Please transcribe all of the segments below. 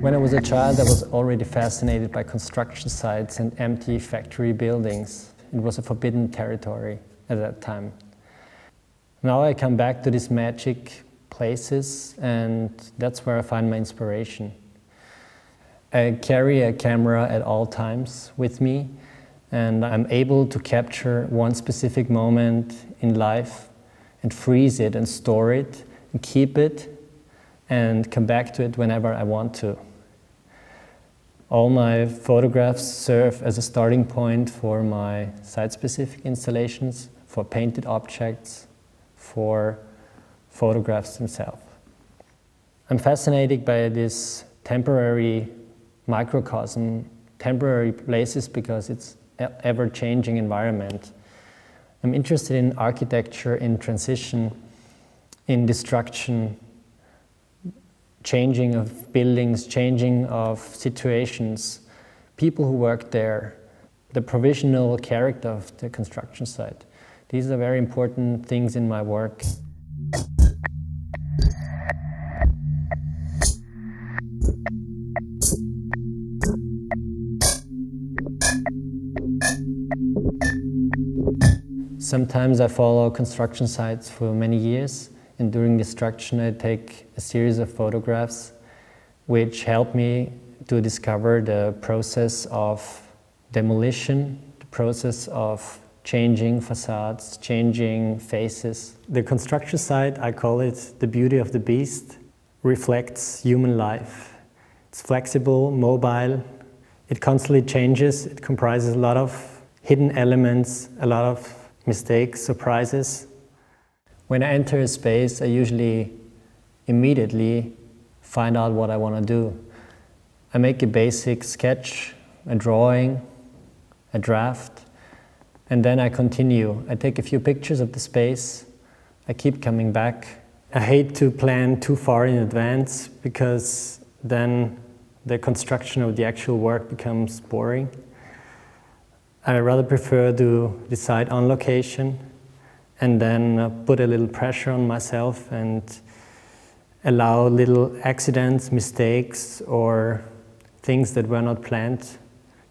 When I was a child, I was already fascinated by construction sites and empty factory buildings. It was a forbidden territory at that time. Now I come back to these magic places, and that's where I find my inspiration. I carry a camera at all times with me, and I'm able to capture one specific moment in life and freeze it and store it and keep it and come back to it whenever I want to. All my photographs serve as a starting point for my site-specific installations, for painted objects, for photographs themselves. I'm fascinated by this temporary microcosm, temporary places because it's ever-changing environment. I'm interested in architecture, in transition, in destruction, changing of buildings, changing of situations, people who work there, the provisional character of the construction site. These are very important things in my work. Sometimes I follow construction sites for many years and during destruction I take a series of photographs which help me to discover the process of demolition, the process of changing facades, changing faces. The construction site, I call it the beauty of the beast, reflects human life. It's flexible, mobile, it constantly changes, it comprises a lot of hidden elements, a lot of mistakes, surprises, when I enter a space, I usually immediately find out what I want to do. I make a basic sketch, a drawing, a draft, and then I continue. I take a few pictures of the space. I keep coming back. I hate to plan too far in advance because then the construction of the actual work becomes boring. I rather prefer to decide on location and then uh, put a little pressure on myself and allow little accidents, mistakes, or things that were not planned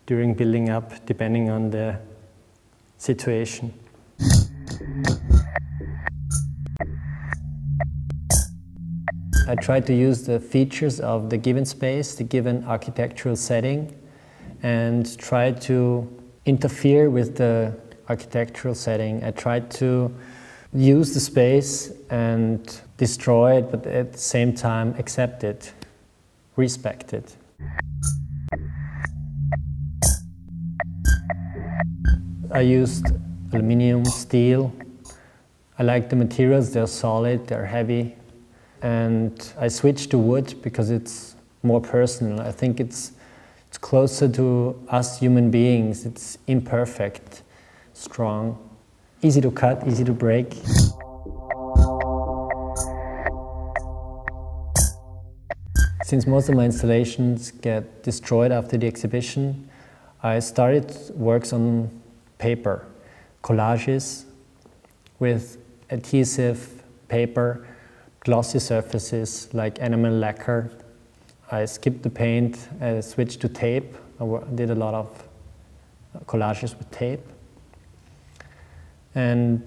during building up, depending on the situation. I try to use the features of the given space, the given architectural setting, and try to interfere with the architectural setting. I tried to use the space and destroy it, but at the same time accept it, respect it. I used aluminium, steel. I like the materials, they're solid, they're heavy. And I switched to wood because it's more personal. I think it's, it's closer to us human beings, it's imperfect strong, easy to cut, easy to break. Since most of my installations get destroyed after the exhibition, I started works on paper, collages with adhesive paper, glossy surfaces like enamel lacquer. I skipped the paint, I switched to tape. I did a lot of collages with tape and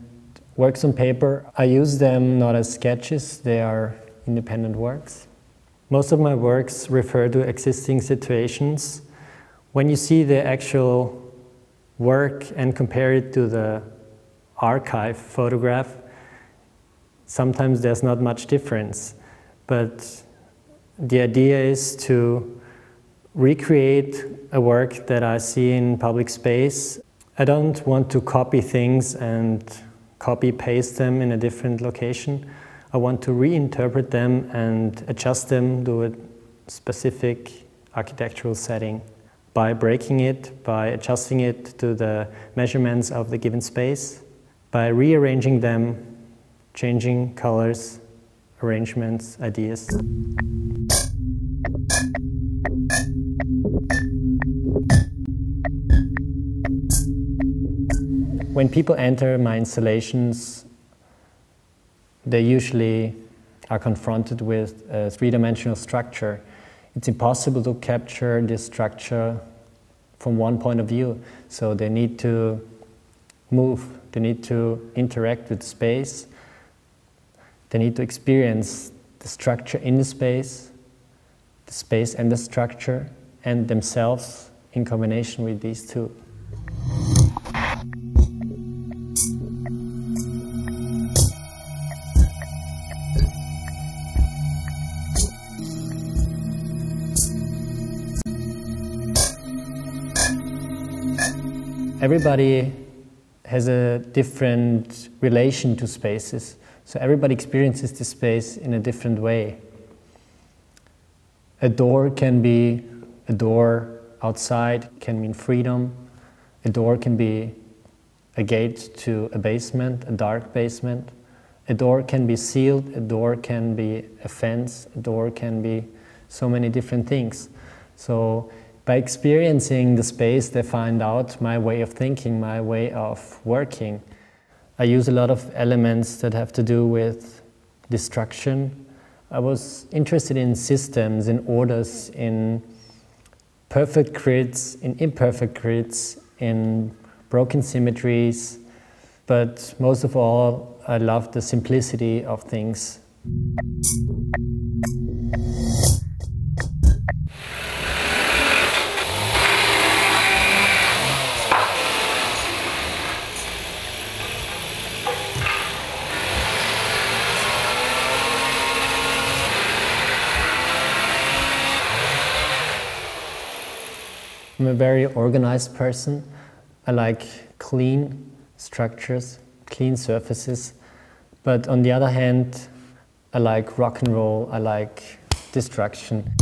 works on paper. I use them not as sketches, they are independent works. Most of my works refer to existing situations. When you see the actual work and compare it to the archive photograph, sometimes there's not much difference. But the idea is to recreate a work that I see in public space I don't want to copy things and copy paste them in a different location. I want to reinterpret them and adjust them to a specific architectural setting by breaking it, by adjusting it to the measurements of the given space, by rearranging them, changing colors, arrangements, ideas. When people enter my installations, they usually are confronted with a three-dimensional structure, it's impossible to capture this structure from one point of view. So they need to move, they need to interact with space, they need to experience the structure in the space, the space and the structure, and themselves in combination with these two. Everybody has a different relation to spaces. So everybody experiences the space in a different way. A door can be a door outside, can mean freedom. A door can be a gate to a basement, a dark basement. A door can be sealed, a door can be a fence, a door can be so many different things. So by experiencing the space, they find out my way of thinking, my way of working. I use a lot of elements that have to do with destruction. I was interested in systems, in orders, in perfect grids, in imperfect grids, in broken symmetries, but most of all, I love the simplicity of things. I'm a very organized person. I like clean structures, clean surfaces. But on the other hand, I like rock and roll, I like destruction.